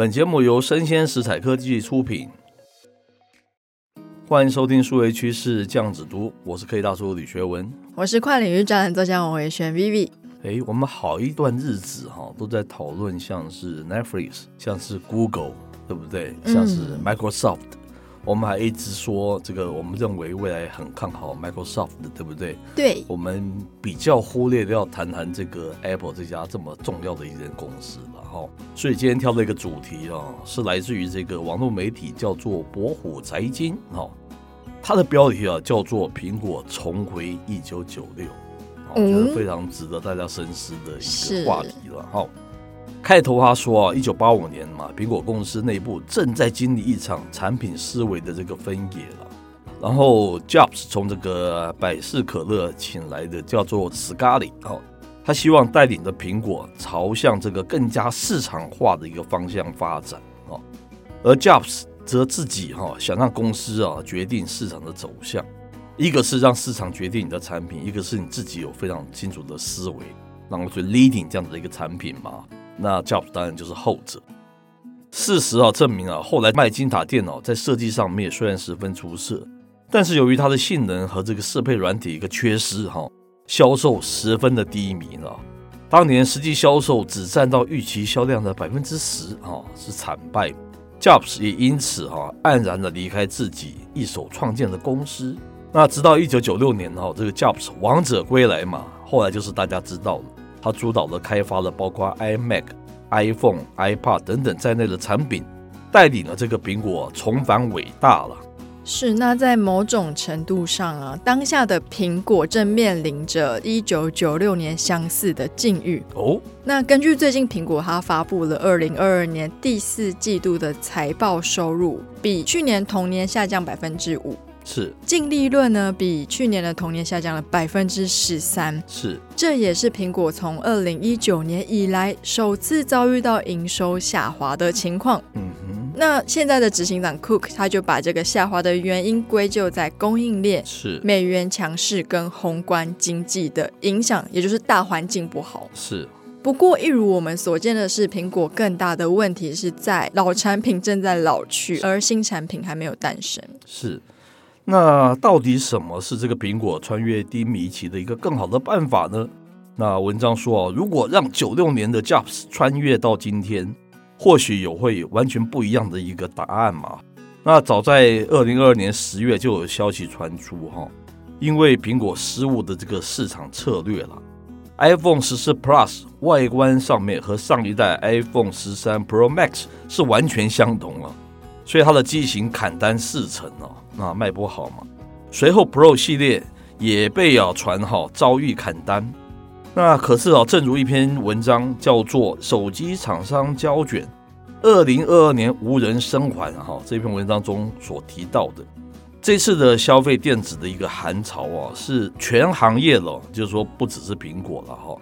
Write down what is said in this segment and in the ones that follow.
本节目由生鲜食材科技出品，欢迎收听数位趋势酱子读，我是科技大叔李学文，我是跨领域专栏作家王维轩 Vivi。哎，我们好一段日子哈，都在讨论像是 Netflix，像是 Google，对不对？像是 Microsoft。嗯我们还一直说这个，我们认为未来很看好 Microsoft 的，对不对？对。我们比较忽略的要谈谈这个 Apple 这家这么重要的一间公司了哈。所以今天挑的一个主题啊，是来自于这个网络媒体叫做博虎财经哈，它的标题啊叫做“苹果重回一九九六”，我觉得非常值得大家深思的一个话题了哈。开头他说啊，一九八五年嘛，苹果公司内部正在经历一场产品思维的这个分野了。然后 Jobs 从这个百事可乐请来的叫做 Scully 哦，他希望带领着苹果朝向这个更加市场化的一个方向发展哦。而 Jobs 则自己哈想让公司啊决定市场的走向，一个是让市场决定你的产品，一个是你自己有非常清楚的思维，然后去 leading 这样子的一个产品嘛。那 Jobs 当然就是后者。事实啊证明啊，后来麦金塔电脑在设计上面虽然十分出色，但是由于它的性能和这个适配软体一个缺失哈，销售十分的低迷了。当年实际销售只占到预期销量的百分之十哈，是惨败。Jobs 也因此哈黯然的离开自己一手创建的公司。那直到一九九六年哈，这个 Jobs 王者归来嘛，后来就是大家知道了。他主导的开发了包括 iMac、iPhone、iPad 等等在内的产品，带领了这个苹果重返伟大了。是，那在某种程度上啊，当下的苹果正面临着一九九六年相似的境遇哦。那根据最近苹果它发布了二零二二年第四季度的财报收入，比去年同年下降百分之五。是，净利润呢，比去年的同年下降了百分之十三。是，这也是苹果从二零一九年以来首次遭遇到营收下滑的情况。嗯哼，那现在的执行长 Cook 他就把这个下滑的原因归咎在供应链、是美元强势跟宏观经济的影响，也就是大环境不好。是，不过一如我们所见的是，苹果更大的问题是在老产品正在老去，而新产品还没有诞生。是。那到底什么是这个苹果穿越低迷期的一个更好的办法呢？那文章说啊，如果让九六年的 Jobs 穿越到今天，或许有会完全不一样的一个答案嘛。那早在二零二二年十月就有消息传出哈，因为苹果失误的这个市场策略了，iPhone 十四 Plus 外观上面和上一代 iPhone 十三 Pro Max 是完全相同了，所以它的机型砍单四成哦。啊，卖不好嘛。随后 Pro 系列也被啊传哈遭遇砍单。那可是啊，正如一篇文章叫做《手机厂商胶卷》，二零二二年无人生还哈。这篇文章中所提到的，这次的消费电子的一个寒潮啊，是全行业了，就是说不只是苹果了哈。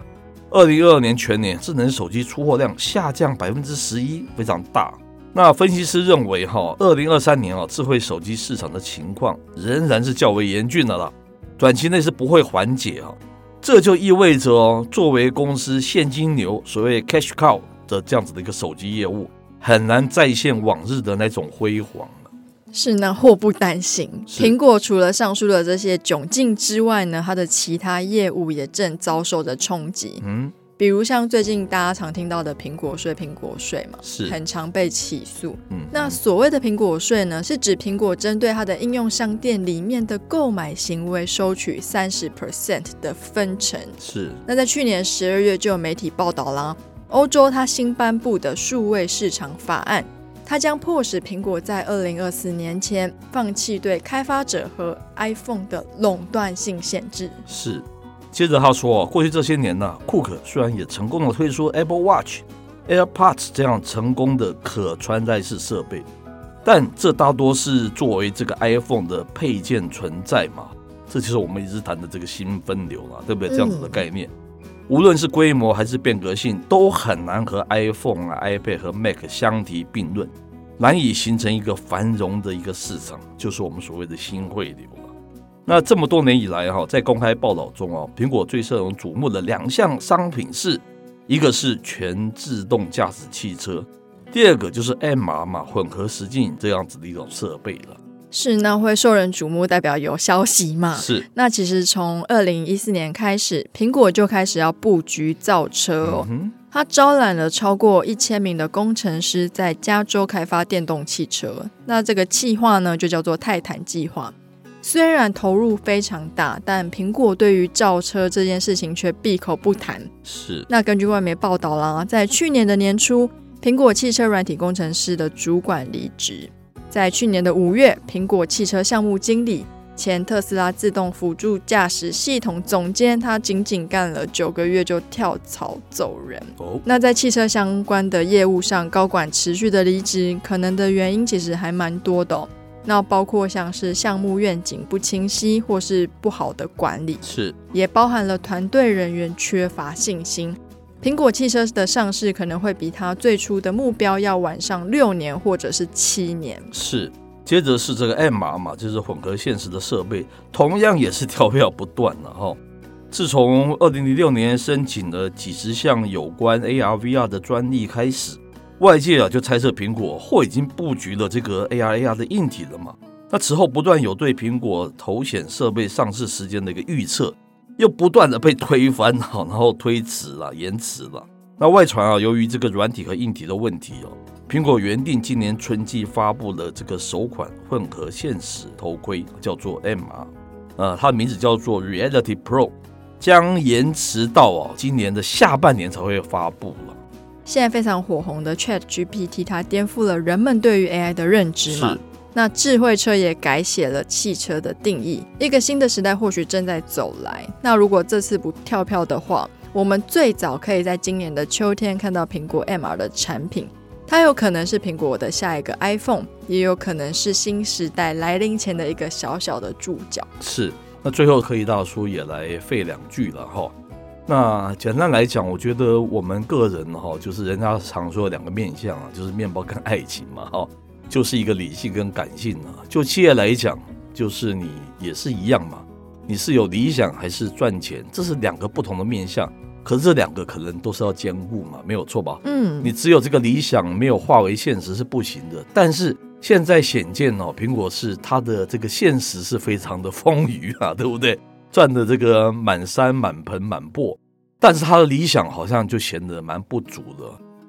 二零二二年全年智能手机出货量下降百分之十一，非常大。那分析师认为，哈，二零二三年啊，智慧手机市场的情况仍然是较为严峻的了，短期内是不会缓解啊。这就意味着哦，作为公司现金流所谓 cash cow 的这样子的一个手机业务，很难再现往日的那种辉煌了。是，那祸不单行，苹果除了上述的这些窘境之外呢，它的其他业务也正遭受着冲击。嗯。比如像最近大家常听到的苹果税，苹果税嘛，是很常被起诉。嗯，那所谓的苹果税呢，是指苹果针对它的应用商店里面的购买行为收取三十 percent 的分成。是。那在去年十二月就有媒体报道啦，欧洲它新颁布的数位市场法案，它将迫使苹果在二零二四年前放弃对开发者和 iPhone 的垄断性限制。是。接着他说，过去这些年呢，库克虽然也成功的推出 Apple Watch，AirPods 这样成功的可穿戴式设备，但这大多是作为这个 iPhone 的配件存在嘛？这就是我们一直谈的这个新分流了，对不对？这样子的概念，嗯、无论是规模还是变革性，都很难和 iPhone 啊、iPad 和 Mac 相提并论，难以形成一个繁荣的一个市场，就是我们所谓的新汇流了。那这么多年以来哈，在公开报道中啊，苹果最受人瞩目的两项商品是。一个是全自动驾驶汽车，第二个就是 M 码嘛，混合实境这样子的一种设备了。是，那会受人瞩目，代表有消息嘛？是。那其实从二零一四年开始，苹果就开始要布局造车哦。嗯、它招揽了超过一千名的工程师，在加州开发电动汽车。那这个计划呢，就叫做泰坦计划。虽然投入非常大，但苹果对于造车这件事情却闭口不谈。是。那根据外媒报道啦，在去年的年初，苹果汽车软体工程师的主管离职。在去年的五月，苹果汽车项目经理、前特斯拉自动辅助驾驶系统总监，他仅仅干了九个月就跳槽走人。哦。那在汽车相关的业务上，高管持续的离职，可能的原因其实还蛮多的哦。那包括像是项目愿景不清晰，或是不好的管理，是也包含了团队人员缺乏信心。苹果汽车的上市可能会比它最初的目标要晚上六年或者是七年。是，接着是这个 MR 嘛，就是混合现实的设备，同样也是跳票不断了哈。自从二零零六年申请了几十项有关 AR VR 的专利开始。外界啊就猜测苹果或已经布局了这个 AR AR 的硬体了嘛？那此后不断有对苹果头显设备上市时间的一个预测，又不断的被推翻哈，然后推迟了、延迟了。那外传啊，由于这个软体和硬体的问题哦，苹果原定今年春季发布了这个首款混合现实头盔，叫做 MR，呃，它的名字叫做 Reality Pro，将延迟到啊今年的下半年才会发布了。现在非常火红的 Chat GPT，它颠覆了人们对于 AI 的认知嘛？是那智慧车也改写了汽车的定义，一个新的时代或许正在走来。那如果这次不跳票的话，我们最早可以在今年的秋天看到苹果 MR 的产品，它有可能是苹果的下一个 iPhone，也有可能是新时代来临前的一个小小的注脚。是，那最后可以大叔也来废两句了哈。那简单来讲，我觉得我们个人哈，就是人家常说的两个面相啊，就是面包跟爱情嘛，哈，就是一个理性跟感性啊。就企业来讲，就是你也是一样嘛，你是有理想还是赚钱，这是两个不同的面相。可是这两个可能都是要兼顾嘛，没有错吧？嗯，你只有这个理想没有化为现实是不行的。但是现在显见哦，苹果是它的这个现实是非常的丰腴啊，对不对？赚的这个满山满盆满钵，但是他的理想好像就显得蛮不足的。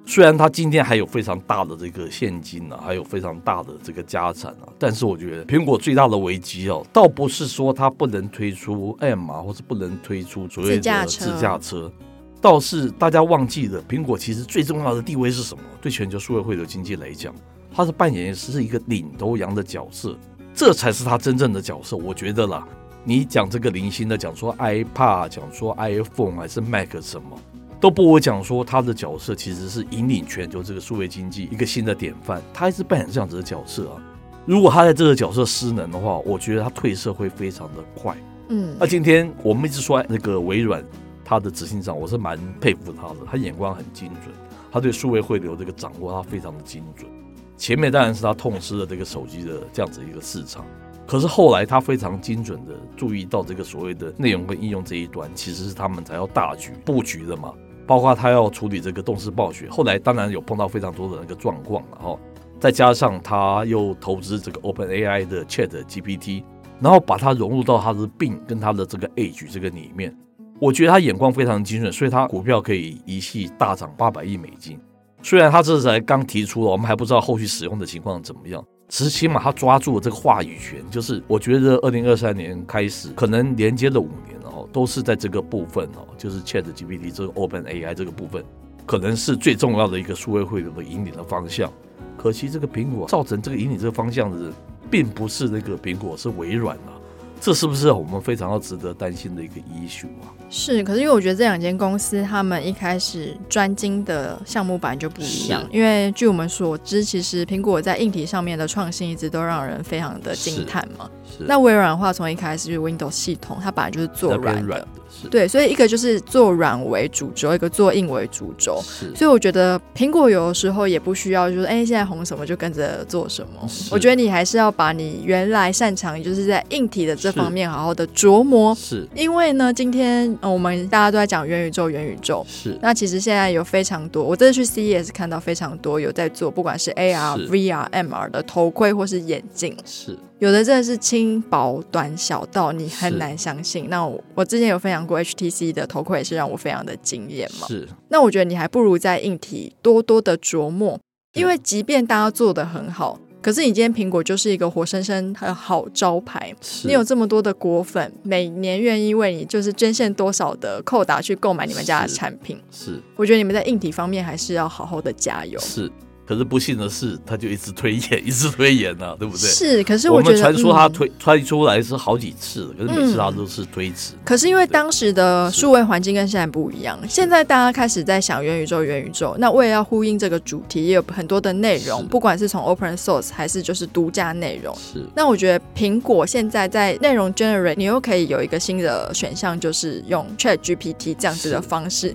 虽然他今天还有非常大的这个现金啊，还有非常大的这个家产啊，但是我觉得苹果最大的危机哦，倒不是说它不能推出 M 啊，或是不能推出所谓的自驾车，倒是大家忘记了，苹果其实最重要的地位是什么？对全球数位汇流经济来讲，它是扮演是一个领头羊的角色，这才是它真正的角色。我觉得啦。你讲这个零星的，讲说 iPad，讲说 iPhone 还是 Mac 什么，都不如讲说他的角色其实是引领全球这个数位经济一个新的典范。他一直扮演这样子的角色啊。如果他在这个角色失能的话，我觉得他褪色会非常的快。嗯，那今天我们一直说那个微软，他的执行长，我是蛮佩服他的，他眼光很精准，他对数位汇流这个掌握他非常的精准。前面当然是他痛失了这个手机的这样子一个市场。可是后来，他非常精准的注意到这个所谓的内容跟应用这一端，其实是他们才要大局布局的嘛。包括他要处理这个动视暴雪，后来当然有碰到非常多的那个状况，了哈再加上他又投资这个 OpenAI 的 Chat GPT，然后把它融入到他的 Bing 跟他的这个 Edge 这个里面，我觉得他眼光非常精准，所以他股票可以一夕大涨八百亿美金。虽然他这才刚提出了，我们还不知道后续使用的情况怎么样。其实起码他抓住了这个话语权，就是我觉得二零二三年开始，可能连接了五年哦，都是在这个部分哦，就是 Chat GPT 这个 Open AI 这个部分，可能是最重要的一个数位汇流的引领的方向。可惜这个苹果造成这个引领这个方向的人，并不是那个苹果，是微软啊。这是不是我们非常要值得担心的一个 issue 啊？是，可是因为我觉得这两间公司他们一开始专精的项目本来就不一样。因为据我们所知，其实苹果在硬体上面的创新一直都让人非常的惊叹嘛。是。那微软的话，从一开始就是 Windows 系统，它本来就是做软的。对，所以一个就是做软为主轴，一个做硬为主轴。是，所以我觉得苹果有的时候也不需要，就是哎，现在红什么就跟着做什么。我觉得你还是要把你原来擅长，就是在硬体的这方面好好的琢磨。是，因为呢，今天我们大家都在讲元宇宙，元宇宙。是，那其实现在有非常多，我这次去 CES 看到非常多有在做，不管是 AR、VR、MR 的头盔或是眼镜。是。有的真的是轻薄短小到你很难相信。那我我之前有分享过 HTC 的头盔，也是让我非常的惊艳嘛。是。那我觉得你还不如在硬体多多的琢磨，因为即便大家做的很好，可是你今天苹果就是一个活生生的好招牌。你有这么多的果粉，每年愿意为你就是捐献多少的扣打去购买你们家的产品。是。是。我觉得你们在硬体方面还是要好好的加油。是。可是不幸的是，他就一直推演，一直推演呢、啊，对不对？是，可是我，觉得我们传说他推、嗯、推出来是好几次，可是每次他都是推迟、嗯。可是因为当时的数位环境跟现在不一样，现在大家开始在想元宇宙，元宇宙。那为了要呼应这个主题，也有很多的内容，不管是从 open source 还是就是独家内容。是。那我觉得苹果现在在内容 generate，你又可以有一个新的选项，就是用 Chat GPT 这样子的方式。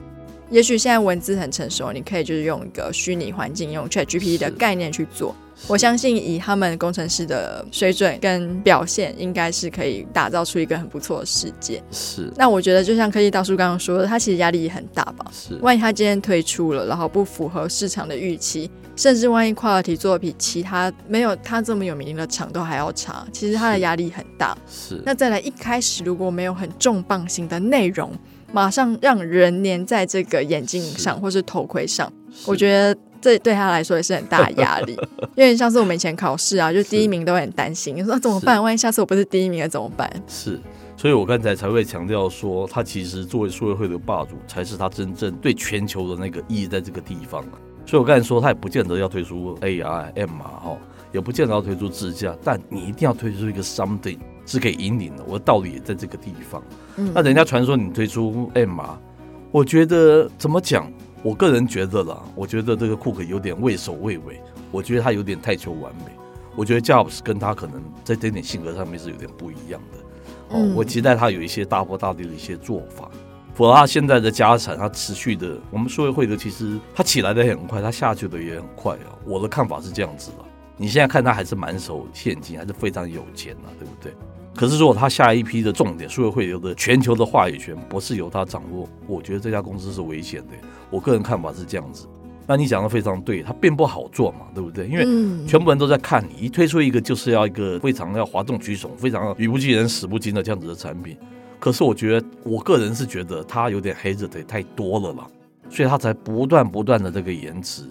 也许现在文字很成熟，你可以就是用一个虚拟环境，用 ChatGPT 的概念去做。我相信以他们工程师的水准跟表现，应该是可以打造出一个很不错的世界。是。那我觉得就像科技大叔刚刚说的，他其实压力也很大吧？是。万一他今天推出了，然后不符合市场的预期，甚至万一 quality 做的比其他没有他这么有名的厂都还要差，其实他的压力很大。是。那再来一开始如果没有很重磅型的内容。马上让人粘在这个眼镜上，或是头盔上，我觉得这对他来说也是很大的压力。因为像是我们以前考试啊，就第一名都很担心，你说怎么办？万一下次我不是第一名了怎么办？是，所以我刚才才会强调说，他其实作为数位会的霸主，才是他真正对全球的那个意义在这个地方。所以我刚才说，他也不见得要推出 A I M 啊哈，也不见得要推出自驾，但你一定要推出一个 something。是可以引领的，我的道理也在这个地方。嗯，那人家传说你推出 MR，我觉得怎么讲？我个人觉得啦，我觉得这个库克有点畏首畏尾，我觉得他有点太求完美。我觉得 Jobs 跟他可能在这点性格上面是有点不一样的。哦，我期待他有一些大波大立的一些做法。否则他现在的家产，他持续的，我们数位会的其实他起来的也很快，他下去的也很快啊。我的看法是这样子的。你现在看他还是满手现金，还是非常有钱啊，对不对？可是如果他下一批的重点，数位会有的全球的话语权不是由他掌握，我觉得这家公司是危险的。我个人看法是这样子。那你讲的非常对，它并不好做嘛，对不对？因为全部人都在看你，一推出一个就是要一个非常要哗众取宠、非常语不惊人死不惊的这样子的产品。可是我觉得，我个人是觉得它有点黑着的太多了啦，所以它才不断不断的这个延迟。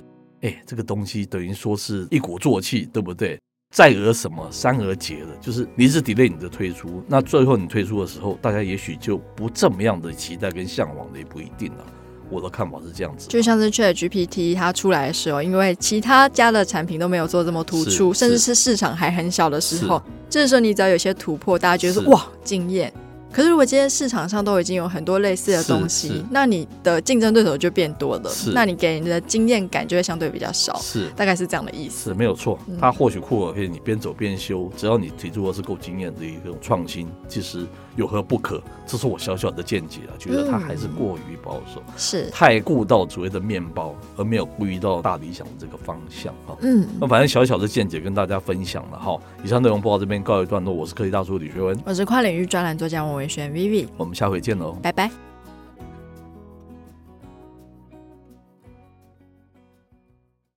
哎，这个东西等于说是一鼓作气，对不对？再而什么，三而竭的，就是你是 delay 你的推出，那最后你推出的时候，大家也许就不这么样的期待跟向往的，也不一定了。我的看法是这样子，就像是 ChatGPT 它出来的时候，因为其他家的产品都没有做这么突出，甚至是市场还很小的时候，这时候你只要有些突破，大家觉得说哇惊艳。可是，如果今天市场上都已经有很多类似的东西，那你的竞争对手就变多了，那你给人的经验感就会相对比较少，是。大概是这样的意思。是没有错，它或许酷可以你边走边修，只要你提出的是够经验的一种创新，其实。有何不可？这是我小小的见解啊，觉得他还是过于保守，嗯、是太顾到所谓的面包，而没有顾及到大理想的这个方向哈。嗯，那反正小小的见解跟大家分享了哈。以上内容播到这边告一段落，我是科技大叔李学文，我是跨领域专栏作家王维轩 Vivi，我们下回见喽，拜拜。